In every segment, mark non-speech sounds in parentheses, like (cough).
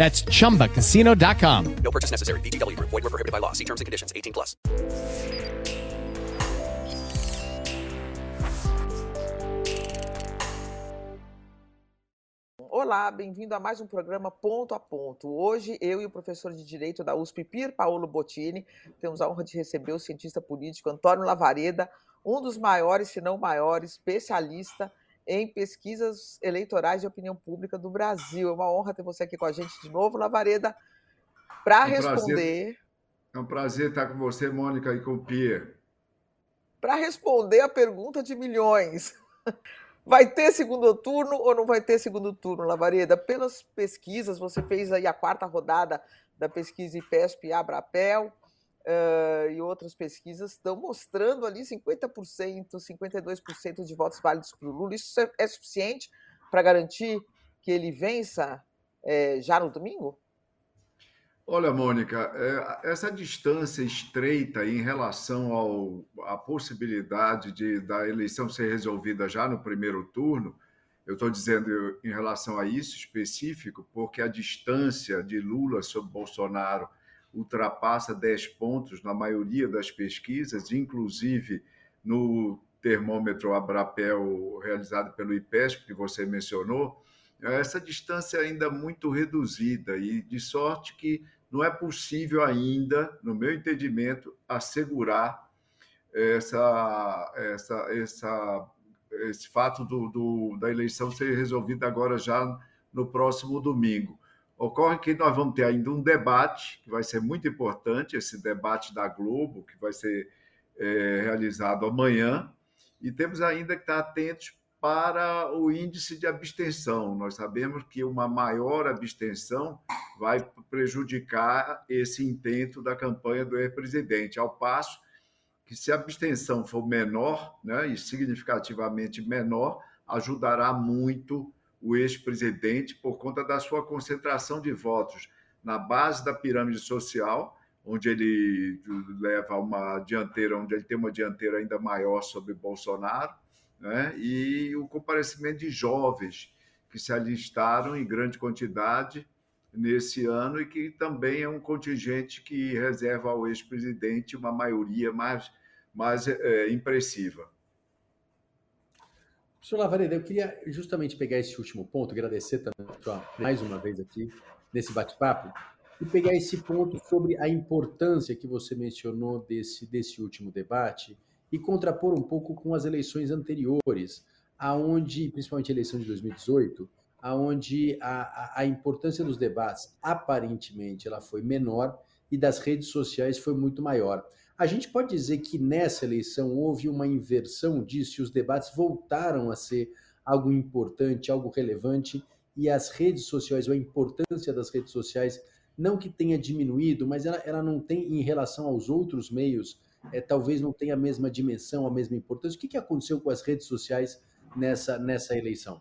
That's chumbacasino.com. No purchase necessary. VGW Group. Void were prohibited by law. See terms and conditions. 18 plus. Olá, bem-vindo a mais um programa Ponto a Ponto. Hoje, eu e o professor de Direito da USP, Pier Paolo Bottini, temos a honra de receber o cientista político Antônio Lavareda, um dos maiores, se não maior, especialista em pesquisas eleitorais de opinião pública do Brasil. É uma honra ter você aqui com a gente de novo, Lavareda, para É um prazer. responder, É um prazer estar com você, Mônica, e com o Pierre. para responder a pergunta de milhões. (laughs) Vai ter segundo turno ou não vai ter segundo turno, Lavareda? Pelas pesquisas, você fez aí a quarta rodada da pesquisa IPESP Abrapel, eh, e outras pesquisas estão mostrando ali 50%, 52% de votos válidos para o Lula. Isso é, é suficiente para garantir que ele vença eh, já no domingo? Olha, Mônica, é, essa distância estreita em relação à possibilidade de, da eleição ser resolvida já no primeiro turno, eu estou dizendo em relação a isso específico, porque a distância de Lula sobre Bolsonaro ultrapassa 10 pontos na maioria das pesquisas, inclusive no termômetro Abrapel realizado pelo IPESP, que você mencionou, essa distância ainda é muito reduzida e de sorte que não é possível ainda, no meu entendimento, assegurar essa, essa, essa, esse fato do, do, da eleição ser resolvida agora já no próximo domingo. Ocorre que nós vamos ter ainda um debate, que vai ser muito importante, esse debate da Globo, que vai ser é, realizado amanhã, e temos ainda que estar atentos para o índice de abstenção. Nós sabemos que uma maior abstenção vai prejudicar esse intento da campanha do ex-presidente, ao passo que, se a abstenção for menor, né, e significativamente menor, ajudará muito o ex-presidente por conta da sua concentração de votos na base da pirâmide social, onde ele leva uma dianteira, onde ele tem uma dianteira ainda maior sobre Bolsonaro, né? e o comparecimento de jovens que se alistaram em grande quantidade nesse ano e que também é um contingente que reserva ao ex-presidente uma maioria mais, mais é, impressiva. Professor Lavareda, eu queria justamente pegar esse último ponto, agradecer também mais uma vez aqui nesse bate-papo, e pegar esse ponto sobre a importância que você mencionou desse, desse último debate e contrapor um pouco com as eleições anteriores, aonde, principalmente a eleição de 2018, aonde a, a, a importância dos debates aparentemente ela foi menor e das redes sociais foi muito maior. A gente pode dizer que nessa eleição houve uma inversão disso e os debates voltaram a ser algo importante, algo relevante, e as redes sociais, ou a importância das redes sociais, não que tenha diminuído, mas ela, ela não tem, em relação aos outros meios, é, talvez não tenha a mesma dimensão, a mesma importância. O que, que aconteceu com as redes sociais nessa, nessa eleição?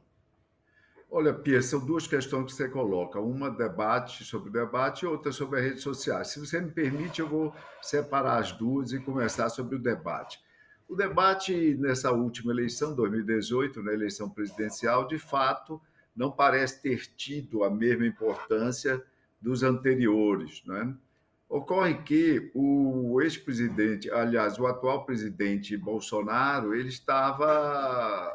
Olha, Pia, são duas questões que você coloca. Uma debate sobre debate e outra sobre as redes sociais. Se você me permite, eu vou separar as duas e começar sobre o debate. O debate nessa última eleição, 2018, na eleição presidencial, de fato, não parece ter tido a mesma importância dos anteriores. Né? Ocorre que o ex-presidente, aliás, o atual presidente Bolsonaro, ele estava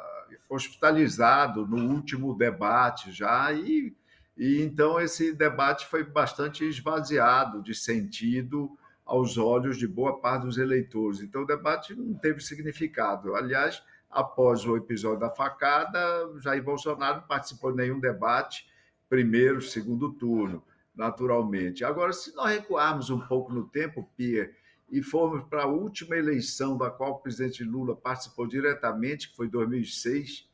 hospitalizado no último debate já, e, e então esse debate foi bastante esvaziado de sentido aos olhos de boa parte dos eleitores. Então, o debate não teve significado. Aliás, após o episódio da facada, Jair Bolsonaro não participou de nenhum debate, primeiro, segundo turno, naturalmente. Agora, se nós recuarmos um pouco no tempo, Pierre, e formos para a última eleição da qual o presidente Lula participou diretamente, que foi 2006,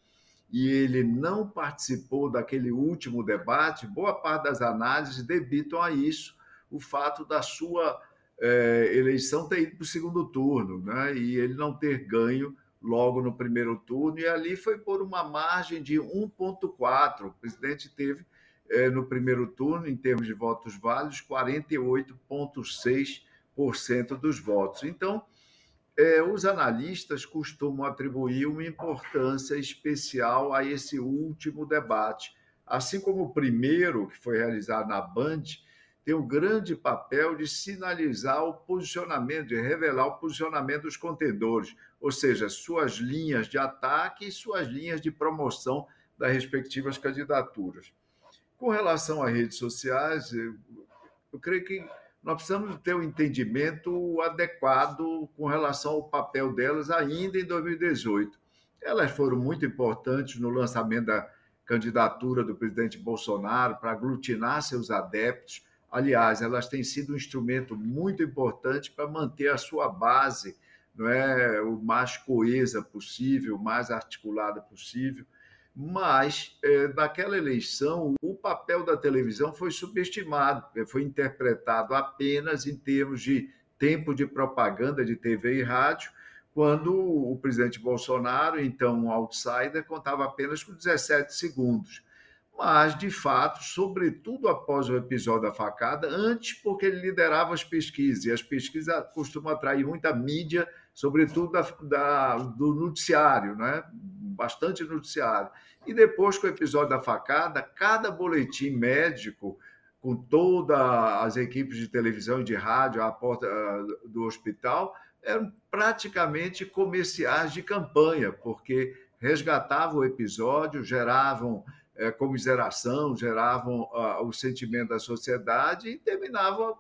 e ele não participou daquele último debate, boa parte das análises debitam a isso o fato da sua é, eleição ter ido para o segundo turno, né? e ele não ter ganho logo no primeiro turno, e ali foi por uma margem de 1,4. O presidente teve, é, no primeiro turno, em termos de votos válidos, 48,6% dos votos. Então, é, os analistas costumam atribuir uma importância especial a esse último debate. Assim como o primeiro, que foi realizado na Band, tem o grande papel de sinalizar o posicionamento, de revelar o posicionamento dos contendores, ou seja, suas linhas de ataque e suas linhas de promoção das respectivas candidaturas. Com relação às redes sociais, eu creio que nós precisamos ter um entendimento adequado com relação ao papel delas ainda em 2018. Elas foram muito importantes no lançamento da candidatura do presidente Bolsonaro para aglutinar seus adeptos, Aliás, elas têm sido um instrumento muito importante para manter a sua base não é, o mais coesa possível, o mais articulada possível. Mas, é, naquela eleição, o papel da televisão foi subestimado, foi interpretado apenas em termos de tempo de propaganda de TV e rádio, quando o presidente Bolsonaro, então um outsider, contava apenas com 17 segundos mas, de fato, sobretudo após o episódio da facada, antes porque ele liderava as pesquisas, e as pesquisas costumam atrair muita mídia, sobretudo da, da, do noticiário, né? bastante noticiário. E depois, com o episódio da facada, cada boletim médico, com todas as equipes de televisão e de rádio à porta ah, do hospital, eram praticamente comerciais de campanha, porque resgatavam o episódio, geravam é, comiseração, geravam uh, o sentimento da sociedade e terminava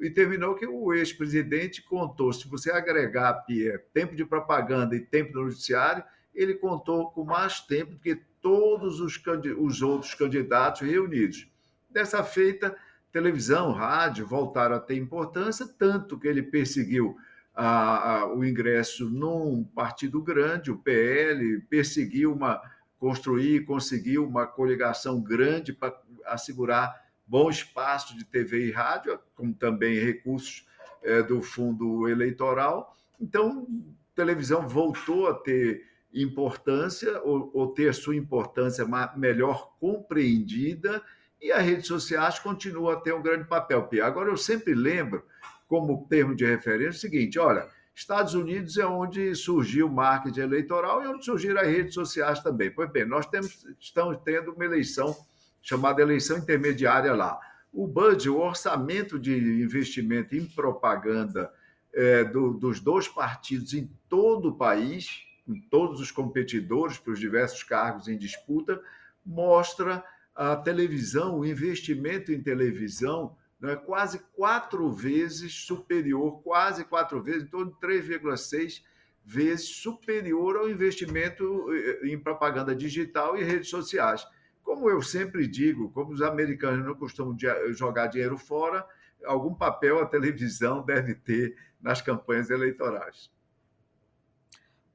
e terminou que o ex-presidente contou, se você agregar, Pierre, tempo de propaganda e tempo do noticiário, ele contou com mais tempo do que todos os, os outros candidatos reunidos. Dessa feita, televisão, rádio voltaram a ter importância, tanto que ele perseguiu a, a, o ingresso num partido grande, o PL, perseguiu uma construir e conseguir uma coligação grande para assegurar bom espaço de TV e rádio, como também recursos é, do fundo eleitoral. Então, televisão voltou a ter importância, ou, ou ter sua importância melhor compreendida, e as redes sociais continuam a ter um grande papel. Agora, eu sempre lembro, como termo de referência, o seguinte: olha Estados Unidos é onde surgiu o marketing eleitoral e onde surgiram as redes sociais também. Pois bem, nós temos, estamos tendo uma eleição chamada eleição intermediária lá. O budget, o orçamento de investimento em propaganda é, do, dos dois partidos em todo o país, em todos os competidores para os diversos cargos em disputa, mostra a televisão, o investimento em televisão é quase quatro vezes superior, quase quatro vezes, em torno de 3,6 vezes superior ao investimento eh, em propaganda digital e redes sociais. Como eu sempre digo, como os americanos não costumam jogar dinheiro fora, algum papel a televisão (laughs) deve ter nas campanhas eleitorais.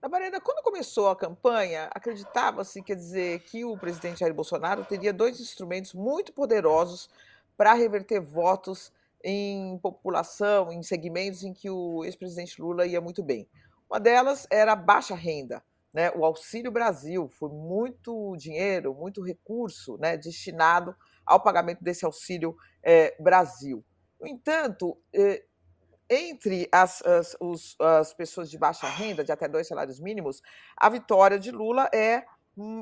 Marina, quando começou a campanha, acreditava-se, quer dizer, que o presidente Jair Bolsonaro teria dois instrumentos muito poderosos para reverter votos em população, em segmentos em que o ex-presidente Lula ia muito bem. Uma delas era a baixa renda. Né? O Auxílio Brasil foi muito dinheiro, muito recurso né, destinado ao pagamento desse Auxílio é, Brasil. No entanto, é, entre as, as, os, as pessoas de baixa renda, de até dois salários mínimos, a vitória de Lula é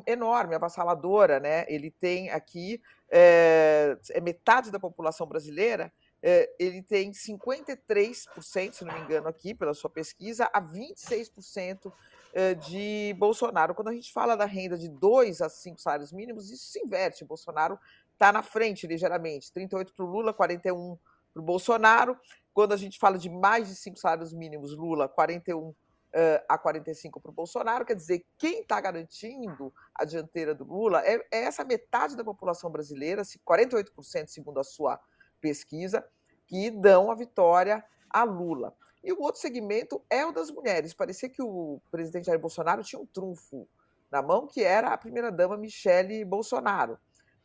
enorme, avassaladora. Né? Ele tem aqui é, é metade da população brasileira, é, ele tem 53%, se não me engano aqui, pela sua pesquisa, a 26% é, de Bolsonaro. Quando a gente fala da renda de 2 a 5 salários mínimos, isso se inverte. Bolsonaro está na frente ligeiramente. 38 para o Lula, 41 para o Bolsonaro. Quando a gente fala de mais de cinco salários mínimos, Lula, 41 uh, a 45 para o Bolsonaro, quer dizer, quem está garantindo a dianteira do Lula é, é, essa metade da população brasileira, 48% segundo a sua pesquisa, que dão a vitória a Lula. E o outro segmento é o das mulheres. Parecia que o presidente Jair Bolsonaro tinha um trunfo na mão, que era a primeira-dama Michele Bolsonaro,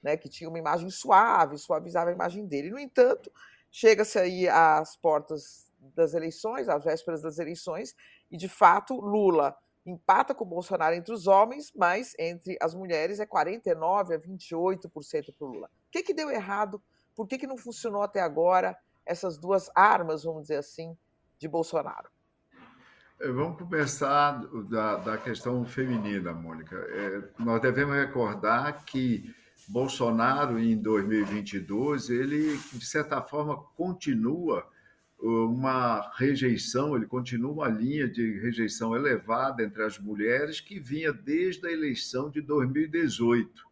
né, que tinha uma imagem suave, suavizava a imagem dele. No entanto, chega-se aí às portas das eleições, às vésperas das eleições, e de fato Lula empata com Bolsonaro entre os homens, mas entre as mulheres é 49% a 28% para o Lula. O que, que deu errado? Por que, que não funcionou até agora essas duas armas, vamos dizer assim, de Bolsonaro? É, vamos começar da, da questão feminina, Mônica. É, nós devemos recordar que Bolsonaro, em 2022, ele, de certa forma, continua uma rejeição, ele continua uma linha de rejeição elevada entre as mulheres que vinha desde a eleição de 2018.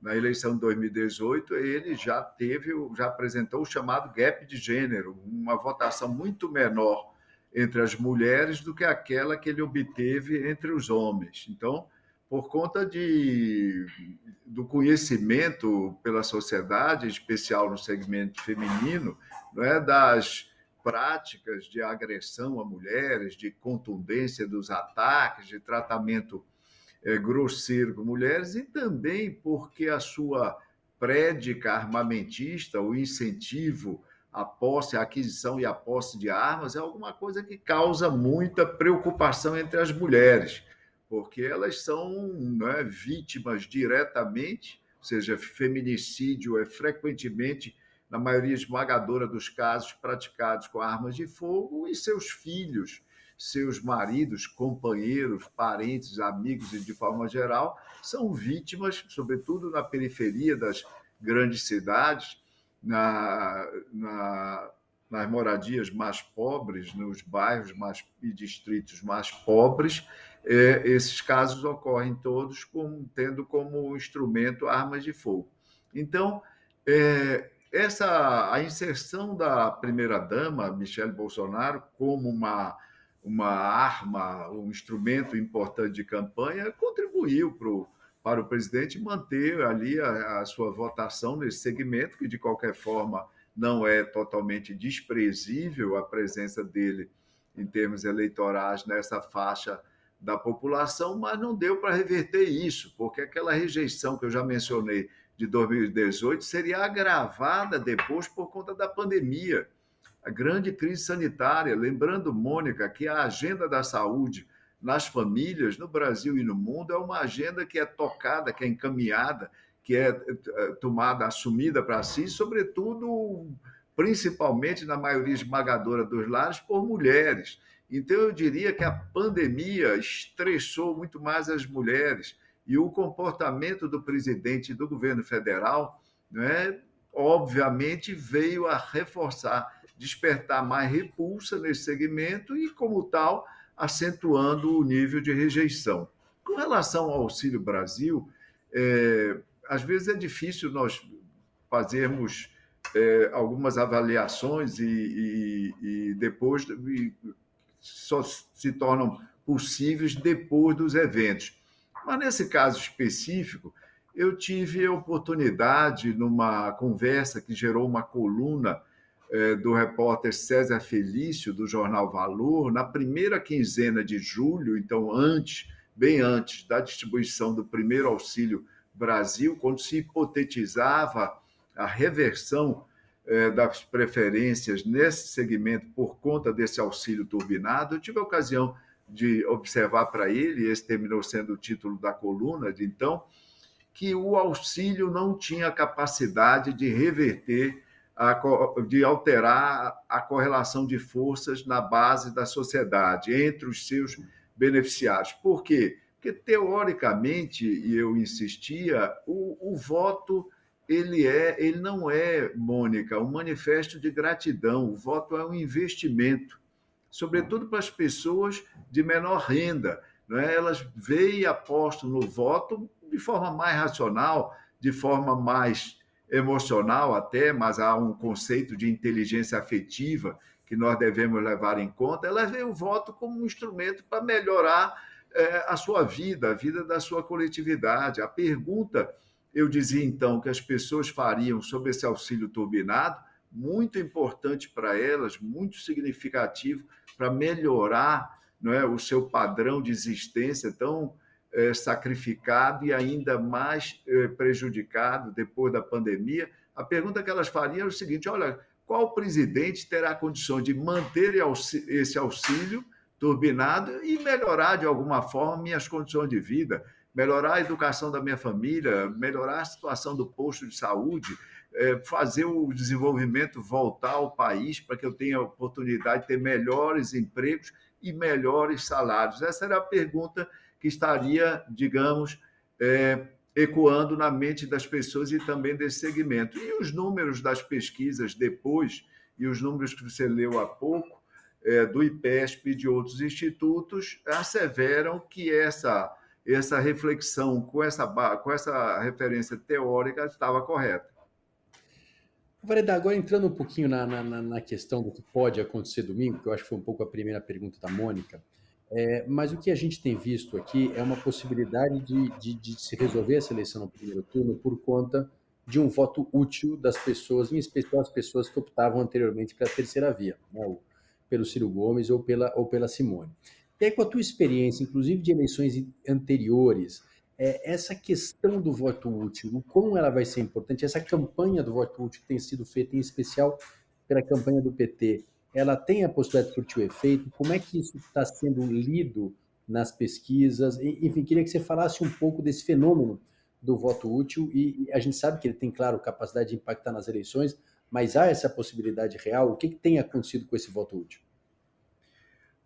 Na eleição de 2018, ele já teve, já apresentou o chamado gap de gênero, uma votação muito menor entre as mulheres do que aquela que ele obteve entre os homens. Então, por conta de, do conhecimento pela sociedade, em especial no segmento feminino, não é, das práticas de agressão a mulheres, de contundência dos ataques, de tratamento é, grosseiro com mulheres, e também porque a sua prédica armamentista, o incentivo à posse, à aquisição e à posse de armas, é alguma coisa que causa muita preocupação entre as mulheres porque elas são né, vítimas diretamente, ou seja, feminicídio é frequentemente, na maioria esmagadora dos casos, praticados com armas de fogo, e seus filhos, seus maridos, companheiros, parentes, amigos e de forma geral, são vítimas, sobretudo na periferia das grandes cidades, na, na, nas moradias mais pobres, nos bairros mais, e distritos mais pobres, é, esses casos ocorrem todos com, tendo como instrumento armas de fogo. Então, é, essa a inserção da primeira-dama, Michele Bolsonaro, como uma, uma arma, um instrumento importante de campanha, contribuiu para o presidente manter ali a, a sua votação nesse segmento, que de qualquer forma não é totalmente desprezível a presença dele em termos eleitorais nessa faixa da população, mas não deu para reverter isso, porque aquela rejeição que eu já mencionei de 2018 seria agravada depois por conta da pandemia, a grande crise sanitária. Lembrando, Mônica, que a agenda da saúde nas famílias, no Brasil e no mundo, é uma agenda que é tocada, que é encaminhada, que é eh, tomada, assumida para si, sobretudo, principalmente na maioria esmagadora dos lares, por mulheres. Então, eu diria que a pandemia estressou muito mais as mulheres e o comportamento do presidente do governo federal, né, obviamente, veio a reforçar, despertar mais repulsa nesse segmento e, como tal, acentuando o nível de rejeição. Com relação ao Auxílio Brasil, é, às vezes é difícil nós fazermos é, algumas avaliações e, e, e depois e só se tornam possíveis depois dos eventos. Mas nesse caso específico, eu tive a oportunidade, numa conversa que gerou uma coluna eh, do repórter César Felício, do jornal Valor, na primeira quinzena de julho, então antes, bem antes da distribuição do primeiro Auxílio Brasil, quando se hipotetizava a reversão é, das preferências nesse segmento por conta desse auxílio turbinado. Eu tive a ocasião de observar para ele, esse terminou sendo o título da coluna de então, que o auxílio não tinha capacidade de reverter, a, de alterar a correlação de forças na base da sociedade, entre os seus beneficiários. Por quê? Porque, teoricamente, e eu insistia, o, o voto ele é, ele não é, Mônica, um manifesto de gratidão. O voto é um investimento, sobretudo para as pessoas de menor renda. É? Elas veem e apostam no voto de forma mais racional, de forma mais emocional até, mas há um conceito de inteligência afetiva que nós devemos levar em conta, ela vê o voto como um instrumento para melhorar é, a sua vida, a vida da sua coletividade. A pergunta, eu dizia então, que as pessoas fariam sobre esse auxílio turbinado, muito importante para elas, muito significativo para melhorar não é, o seu padrão de existência tão é, sacrificado e ainda mais é, prejudicado depois da pandemia. A pergunta que elas fariam é o seguinte: olha, qual presidente terá condições de manter esse auxílio turbinado e melhorar de alguma forma minhas condições de vida, melhorar a educação da minha família, melhorar a situação do posto de saúde, fazer o desenvolvimento voltar ao país para que eu tenha a oportunidade de ter melhores empregos e melhores salários? Essa era a pergunta que estaria, digamos, é, ecoando na mente das pessoas e também desse segmento. E os números das pesquisas depois, e os números que você leu há pouco, é, do IPESP e de outros institutos, asseveram que essa, essa reflexão com essa, com essa referência teórica estava correta. Vareda, agora entrando um pouquinho na, na, na, questão do que pode acontecer domingo, que eu acho que foi um pouco a primeira pergunta da Mônica, é, mas o que a gente tem visto aqui é uma possibilidade de, de, de, se resolver essa eleição no primeiro turno por conta de um voto útil das pessoas, em especial as pessoas que optavam anteriormente pela terceira via, né, pelo Ciro Gomes ou pela, ou pela Simone. E aí, com a tua experiência, inclusive de eleições anteriores, é, essa questão do voto útil, como ela vai ser importante, essa campanha do voto útil que tem sido feita, em especial pela campanha do PT, ela tem a possibilidade de surtir o efeito? Como é que isso está sendo lido nas pesquisas? Enfim, queria que você falasse um pouco desse fenômeno do voto útil e a gente sabe que ele tem, claro, capacidade de impactar nas eleições, mas há essa possibilidade real? O que, que tem acontecido com esse voto útil?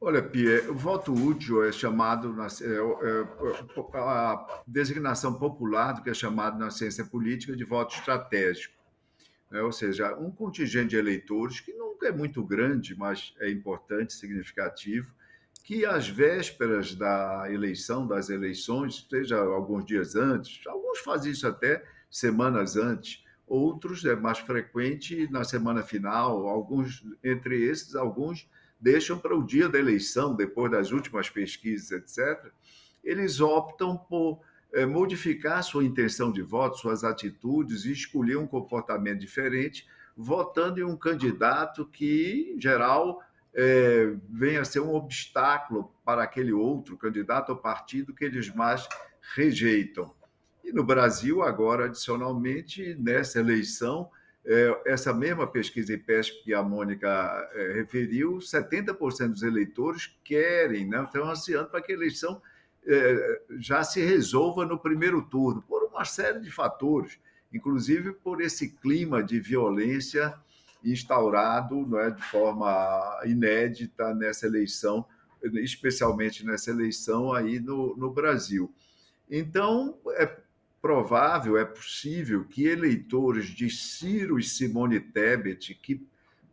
Olha, Pia, o voto útil é chamado, na, é, é, a designação popular do que é chamado na ciência política de voto estratégico. Né? Ou seja, um contingente de eleitores, que nunca é muito grande, mas é importante, significativo, que às vésperas da eleição, das eleições, seja alguns dias antes, alguns fazem isso até semanas antes, outros é mais frequente na semana final, alguns, entre esses, alguns deixam para o dia da eleição, depois das últimas pesquisas, etc., eles optam por é, modificar sua intenção de voto, suas atitudes e escolher um comportamento diferente, votando em um candidato que, em geral, é, venha a ser um obstáculo para aquele outro candidato ou partido que eles mais rejeitam. E no Brasil, agora, adicionalmente, nessa eleição, essa mesma pesquisa IPESP que a Mônica é, referiu, 70% dos eleitores querem, né, estão ansiando para que a eleição é, já se resolva no primeiro turno, por uma série de fatores, inclusive por esse clima de violência instaurado não é, de forma inédita nessa eleição, especialmente nessa eleição aí no, no Brasil. Então, é provável, é possível que eleitores de Ciro e Simone Tebet, que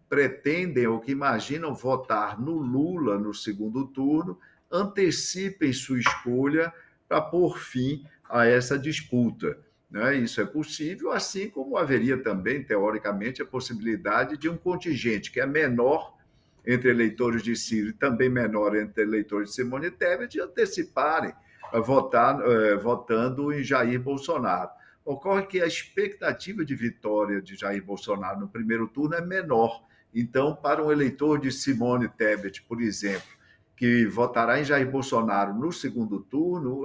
pretendem ou que imaginam votar no Lula no segundo turno, antecipem sua escolha para pôr fim a essa disputa. Né? Isso é possível, assim como haveria também, teoricamente, a possibilidade de um contingente que é menor entre eleitores de Ciro e também menor entre eleitores de Simone Tebet anteciparem votar, é, votando em Jair Bolsonaro. Ocorre que a expectativa de vitória de Jair Bolsonaro no primeiro turno é menor. Então, para um eleitor de Simone Tebet, por exemplo, que votará em Jair Bolsonaro no segundo turno,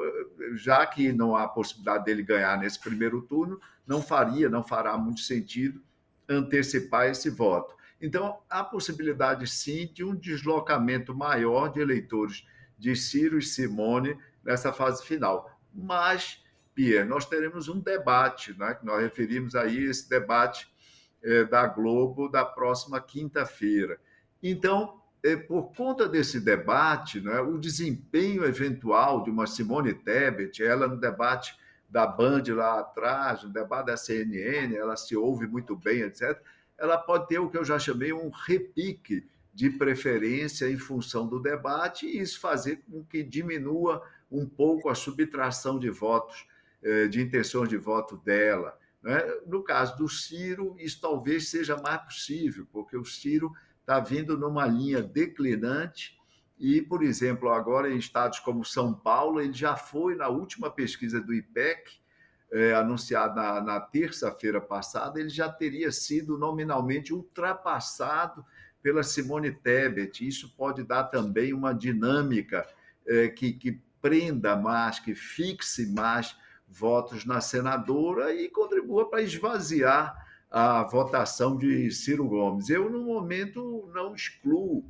já que não há possibilidade dele ganhar nesse primeiro turno, não faria, não fará muito sentido antecipar esse voto. Então, há possibilidade sim de um deslocamento maior de eleitores de Ciro e Simone nessa fase final. Mas, Pierre, nós teremos um debate, né, que nós referimos aí esse debate é, da Globo da próxima quinta-feira. Então, é, por conta desse debate, né, o desempenho eventual de uma Simone Tebet, ela no debate da Band lá atrás, no debate da CNN, ela se ouve muito bem, etc., ela pode ter o que eu já chamei um repique de preferência em função do debate e isso fazer com que diminua um pouco a subtração de votos, eh, de intenções de voto dela. Né? No caso do Ciro, isso talvez seja mais possível, porque o Ciro está vindo numa linha declinante. E, por exemplo, agora em estados como São Paulo, ele já foi na última pesquisa do IPEC, é, anunciada na, na terça-feira passada, ele já teria sido nominalmente ultrapassado pela Simone Tebet. Isso pode dar também uma dinâmica é, que, que prenda mais, que fixe mais votos na senadora e contribua para esvaziar a votação de Ciro Gomes. Eu, no momento, não excluo,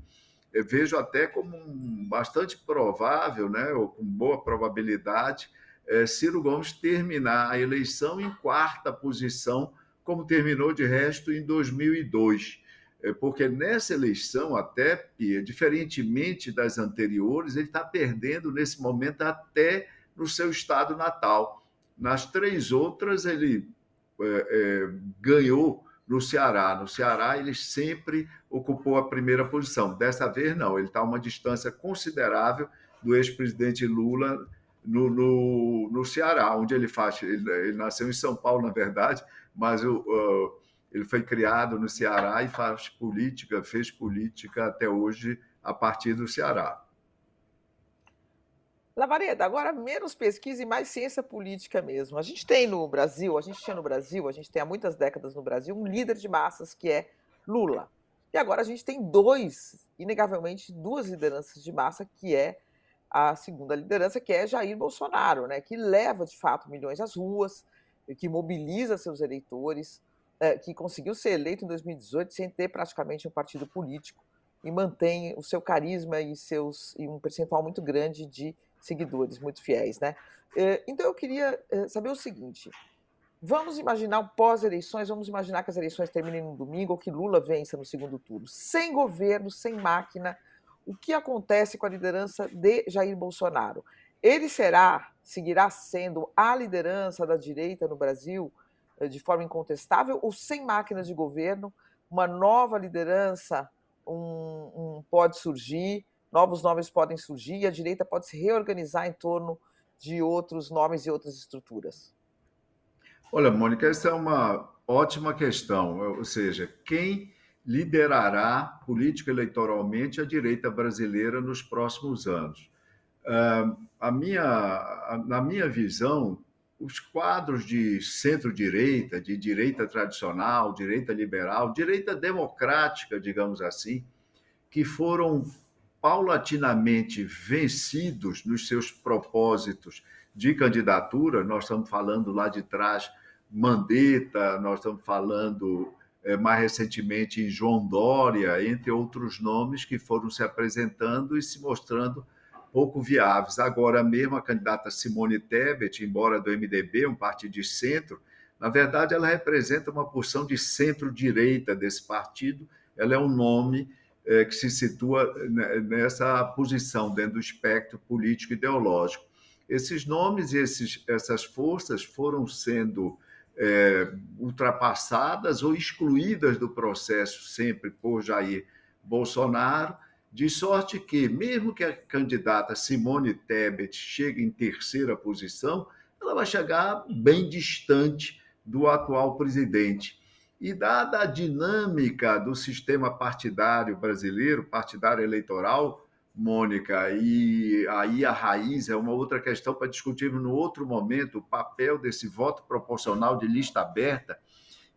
eu vejo até como um, bastante provável, né, ou com boa probabilidade, é, Ciro Gomes terminar a eleição em quarta posição, como terminou de resto em 2002. É, porque nessa eleição, até, diferentemente das anteriores, ele está perdendo nesse momento até no seu estado natal. Nas três outras, ele é, é, ganhou no Ceará. No Ceará, ele sempre ocupou a primeira posição. Dessa vez, não. Ele está a uma distância considerável do ex-presidente Lula no, no, no, Ceará, onde ele faz. Ele, ele, nasceu em São Paulo, na verdade, mas o, uh, ele foi criado no Ceará e faz política, fez política até hoje a partir do Ceará. Lavareda, agora menos pesquisa e mais ciência política mesmo. A gente tem no Brasil, a gente tinha no Brasil, a gente tem há muitas décadas no Brasil, um líder de massas que é Lula. E agora a gente tem dois, inegavelmente, duas lideranças de massa, que é a segunda liderança, que é Jair Bolsonaro, né, que leva de fato milhões às ruas, que mobiliza seus eleitores, que conseguiu ser eleito em 2018 sem ter praticamente um partido político e mantém o seu carisma e, seus, e um percentual muito grande de seguidores muito fiéis, né? Eh, então eu queria eh, saber o seguinte: vamos imaginar pós-eleições, vamos imaginar que as eleições terminem no domingo ou que Lula vença no segundo turno, sem governo, sem máquina. O que acontece com a liderança de Jair Bolsonaro? Ele será, seguirá sendo a liderança da direita no Brasil de forma incontestável ou sem máquinas de governo? Uma nova liderança um, um pode surgir? novos nomes podem surgir e a direita pode se reorganizar em torno de outros nomes e outras estruturas? Olha, Mônica, essa é uma ótima questão. Ou seja, quem liderará política eleitoralmente a direita brasileira nos próximos anos? Uh, a minha, na minha visão, os quadros de centro-direita, de direita tradicional, direita liberal, direita democrática, digamos assim, que foram paulatinamente vencidos nos seus propósitos de candidatura, nós estamos falando lá de trás Mandetta, nós estamos falando é, mais recentemente em João Dória, entre outros nomes que foram se apresentando e se mostrando pouco viáveis. Agora mesmo a candidata Simone Tebet, embora do MDB, um partido de centro, na verdade ela representa uma porção de centro-direita desse partido, ela é um nome é, que se situa nessa posição dentro do espectro político ideológico. Esses nomes e essas forças foram sendo é, ultrapassadas ou excluídas do processo sempre por Jair Bolsonaro, de sorte que, mesmo que a candidata Simone Tebet chegue em terceira posição, ela vai chegar bem distante do atual presidente. E dada a dinâmica do sistema partidário brasileiro, partidário eleitoral, Mônica, e aí a raiz é uma outra questão para discutirmos no outro momento, o papel desse voto proporcional de lista aberta,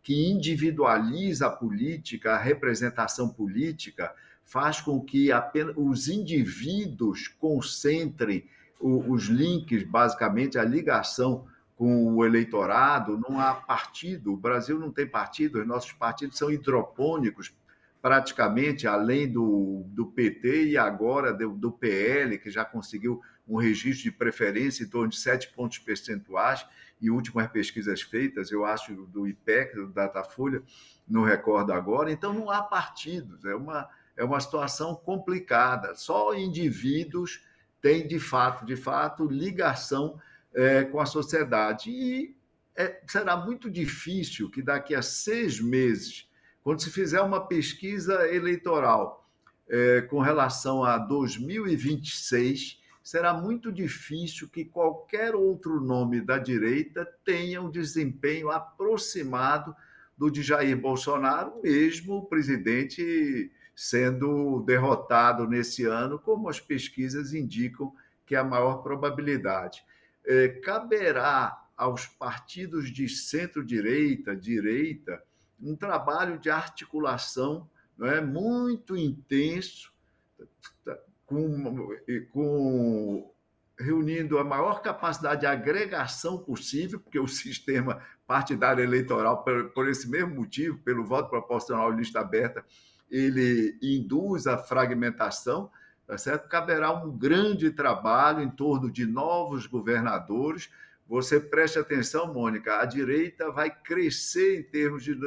que individualiza a política, a representação política, faz com que apenas os indivíduos concentrem os links, basicamente, a ligação com o eleitorado, não há partido, o Brasil não tem partido, os nossos partidos são hidropônicos, praticamente, além do, do PT e agora do, do PL, que já conseguiu um registro de preferência em torno de sete pontos percentuais, e últimas pesquisas feitas, eu acho, do IPEC, do Datafolha, não recordo agora, então não há partidos, é uma, é uma situação complicada, só indivíduos têm, de fato, de fato, ligação é, com a sociedade. E é, será muito difícil que daqui a seis meses, quando se fizer uma pesquisa eleitoral é, com relação a 2026, será muito difícil que qualquer outro nome da direita tenha um desempenho aproximado do de Jair Bolsonaro, mesmo o presidente sendo derrotado nesse ano, como as pesquisas indicam que é a maior probabilidade. É, caberá aos partidos de centro-direita, direita, um trabalho de articulação não é, muito intenso, com, com reunindo a maior capacidade de agregação possível, porque o sistema partidário eleitoral, por, por esse mesmo motivo, pelo voto proporcional lista aberta, ele induz a fragmentação, tá certo? Caberá um grande trabalho em torno de novos governadores. Você preste atenção, Mônica, a direita vai crescer em termos de,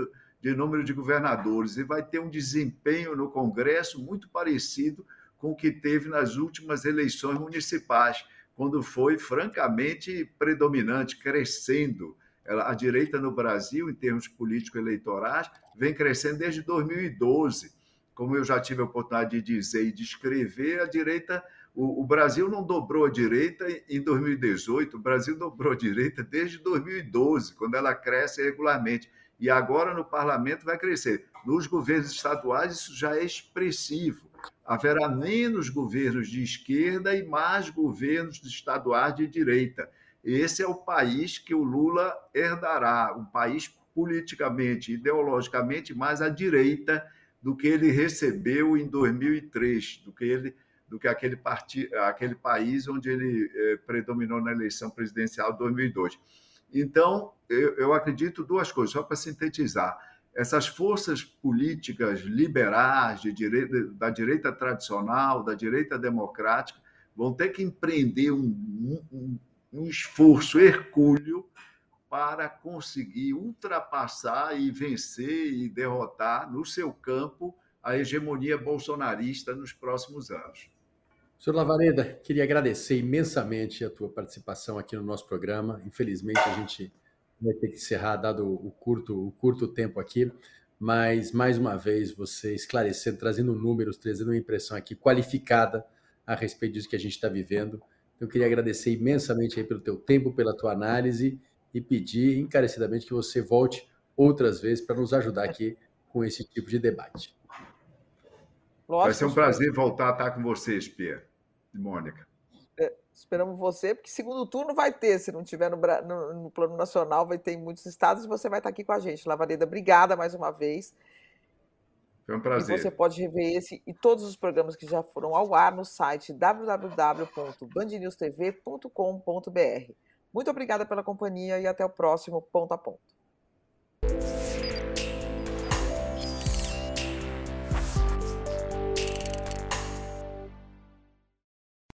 de número de governadores e vai ter um desempenho no Congresso muito parecido com o que teve nas últimas eleições municipais, quando foi francamente predominante, crescendo. A direita no Brasil, em termos político-eleitorais, vem crescendo desde 2012. Como eu já tive a oportunidade de dizer e descrever, a direita, o Brasil não dobrou a direita em 2018, o Brasil dobrou a direita desde 2012, quando ela cresce regularmente. E agora no parlamento vai crescer. Nos governos estaduais, isso já é expressivo haverá menos governos de esquerda e mais governos estaduais de direita. Esse é o país que o Lula herdará, um país politicamente, ideologicamente mais à direita do que ele recebeu em 2003, do que ele do que aquele, parti, aquele país onde ele eh, predominou na eleição presidencial de 2002. Então, eu, eu acredito duas coisas, só para sintetizar essas forças políticas liberais de direita, da direita tradicional, da direita democrática, vão ter que empreender um, um, um esforço hercúleo para conseguir ultrapassar e vencer e derrotar no seu campo a hegemonia bolsonarista nos próximos anos. Senhor Lavareda, queria agradecer imensamente a tua participação aqui no nosso programa. Infelizmente, a gente vai ter que encerrar, dado o curto, o curto tempo aqui, mas mais uma vez você esclarecendo, trazendo números, trazendo uma impressão aqui qualificada a respeito disso que a gente está vivendo. Eu queria agradecer imensamente aí pelo teu tempo, pela tua análise e pedir encarecidamente que você volte outras vezes para nos ajudar aqui com esse tipo de debate. Vai ser um prazer voltar a estar com vocês, Pierre e Mônica. Esperamos você, porque segundo turno vai ter, se não tiver no, no, no, plano nacional, vai ter em muitos estados e você vai estar aqui com a gente. Lavareda, obrigada mais uma vez. Foi um prazer. E você pode rever esse e todos os programas que já foram ao ar no site www.bandnewstv.com.br. Muito obrigada pela companhia e até o próximo Ponto a Ponto.